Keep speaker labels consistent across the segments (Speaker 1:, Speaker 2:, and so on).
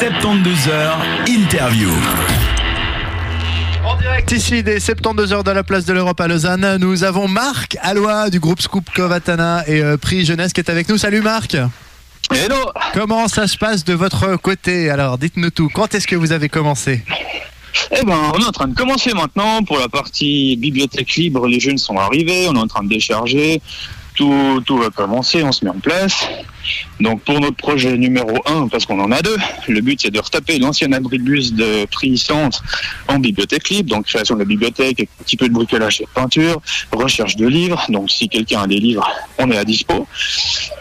Speaker 1: 72 heures interview.
Speaker 2: En direct ici des 72 heures de la place de l'Europe à Lausanne, nous avons Marc Allois du groupe Scoop Covatana et euh, Prix Jeunesse qui est avec nous. Salut Marc
Speaker 3: Hello
Speaker 2: Comment ça se passe de votre côté? Alors dites-nous tout, quand est-ce que vous avez commencé?
Speaker 3: Eh ben, on est en train de commencer maintenant pour la partie bibliothèque libre. Les jeunes sont arrivés, on est en train de décharger. Tout, tout va commencer, on se met en place. Donc pour notre projet numéro 1, parce qu'on en a deux, le but c'est de retaper l'ancien abri de bus de prix centre en bibliothèque libre, donc création de la bibliothèque, un petit peu de bricolage et de peinture, recherche de livres, donc si quelqu'un a des livres, on est à dispo.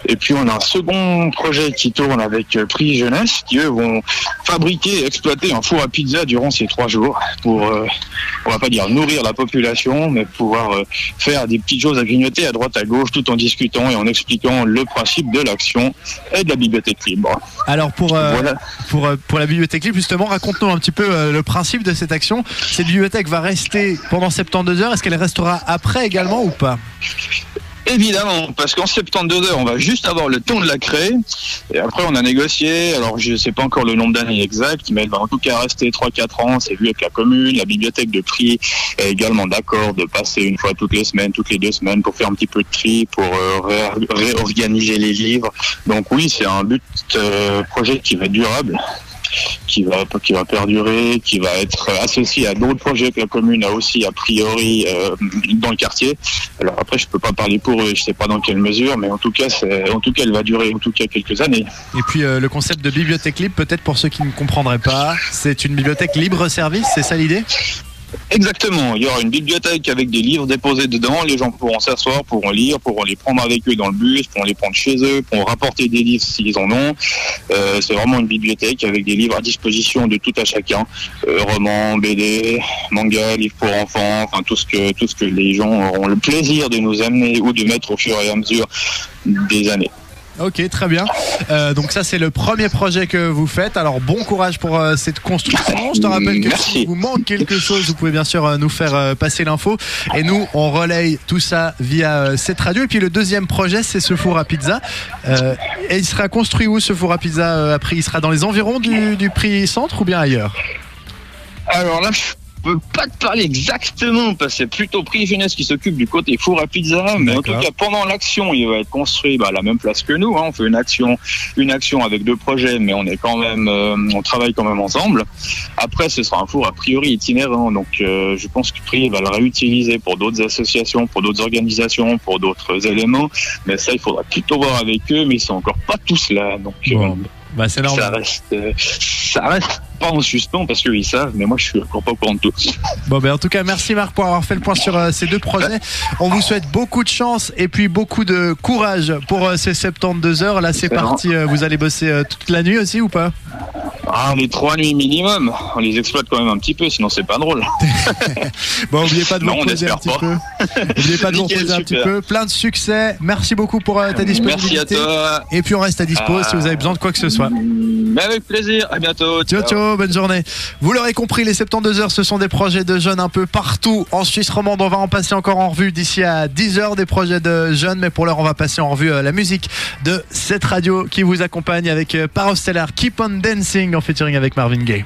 Speaker 3: Et puis on a un second projet qui tourne avec euh, Prix Jeunesse, qui eux vont fabriquer et exploiter un four à pizza durant ces trois jours pour, euh, on va pas dire nourrir la population, mais pouvoir euh, faire des petites choses à grignoter à droite à gauche tout en discutant et en expliquant le principe de l'action et de la bibliothèque libre.
Speaker 2: Alors pour, euh,
Speaker 3: Voilà.
Speaker 2: pour, euh, pour la bibliothèque libre justement, raconte-nous un petit peu euh, le principe de cette action. Cette bibliothèque va rester pendant 72 heures, est-ce qu'elle restera après également ou pas?
Speaker 3: Évidemment, parce qu'en 72 heures, on va juste avoir le temps de la créer. Et après, on a négocié. Alors, je ne sais pas encore le nombre d'années exact, mais elle va en tout cas rester 3-4 ans. C'est vu avec la commune. La bibliothèque de prix est également d'accord de passer une fois toutes les semaines, toutes les deux semaines pour faire un petit peu de tri, pour euh, ré- réorganiser les livres. Donc oui, c'est un but euh, projet qui va être durable qui va qui va perdurer, qui va être associé à d'autres projets que la commune a aussi a priori euh, dans le quartier. Alors après, je peux pas parler pour eux, je sais pas dans quelle mesure, mais en tout cas, en tout cas, elle va durer en tout cas quelques années.
Speaker 2: Et puis euh, le concept de bibliothèque libre, peut-être pour ceux qui ne comprendraient pas, c'est une bibliothèque libre-service, c'est ça l'idée?
Speaker 3: Exactement. Il y aura une bibliothèque avec des livres déposés dedans. Les gens pourront s'asseoir, pourront lire, pourront les prendre avec eux dans le bus, pourront les prendre chez eux, pourront rapporter des livres s'ils en ont. Euh, c'est vraiment une bibliothèque avec des livres à disposition de tout à chacun. Euh, romans, BD, manga, livres pour enfants, enfin tout ce que tout ce que les gens auront le plaisir de nous amener ou de mettre au fur et à mesure des années.
Speaker 2: Ok, très bien. Euh, donc ça, c'est le premier projet que vous faites. Alors bon courage pour euh, cette construction. Je te rappelle que
Speaker 3: Merci.
Speaker 2: si vous manque quelque chose, vous pouvez bien sûr euh, nous faire euh, passer l'info. Et nous, on relaye tout ça via euh, cette radio. Et puis le deuxième projet, c'est ce four à pizza. Euh, et il sera construit où ce four à pizza? Euh, après Il sera dans les environs du, du prix centre ou bien ailleurs?
Speaker 3: Alors là, je peux pas te parler exactement parce que c'est plutôt Prix Jeunesse qui s'occupe du côté four à pizza. Mais en tout cas, pendant l'action, il va être construit bah, à la même place que nous. hein. On fait une action, une action avec deux projets, mais on est quand même, euh, on travaille quand même ensemble. Après, ce sera un four a priori itinérant, donc euh, je pense que Prix va le réutiliser pour d'autres associations, pour d'autres organisations, pour d'autres éléments. Mais ça, il faudra plutôt voir avec eux. Mais ils sont encore pas tous là, donc. euh.
Speaker 2: Bah c'est
Speaker 3: ça
Speaker 2: normal.
Speaker 3: reste, euh, ça reste pas en suspens parce qu'ils savent, mais moi je suis encore pas au courant de tout.
Speaker 2: Bon, ben, en tout cas, merci Marc pour avoir fait le point sur euh, ces deux projets. On vous souhaite beaucoup de chance et puis beaucoup de courage pour euh, ces 72 heures. Là, c'est parti. euh, vous allez bosser toute la nuit aussi ou pas?
Speaker 3: Ah, les trois nuits minimum, on les exploite quand même un petit peu, sinon c'est pas drôle.
Speaker 2: Bon, n'oubliez pas de vous
Speaker 3: Non, on
Speaker 2: reposer un petit
Speaker 3: pas.
Speaker 2: peu. N'oubliez pas de vous
Speaker 3: Nickel,
Speaker 2: reposer un petit peu. Plein de succès. Merci beaucoup pour euh, ta
Speaker 3: Merci
Speaker 2: disponibilité.
Speaker 3: à toi.
Speaker 2: Et puis on reste à dispo si vous avez besoin de quoi que ce soit.
Speaker 3: Mais avec plaisir, à bientôt.
Speaker 2: Ciao, ciao, bonne journée. Vous l'aurez compris, les 72 heures, ce sont des projets de jeunes un peu partout en Suisse romande. On va en passer encore en revue d'ici à 10 heures des projets de jeunes, mais pour l'heure, on va passer en revue euh, la musique de cette radio qui vous accompagne avec euh, Parostellar Keep on Dancing en featuring avec Marvin Gaye.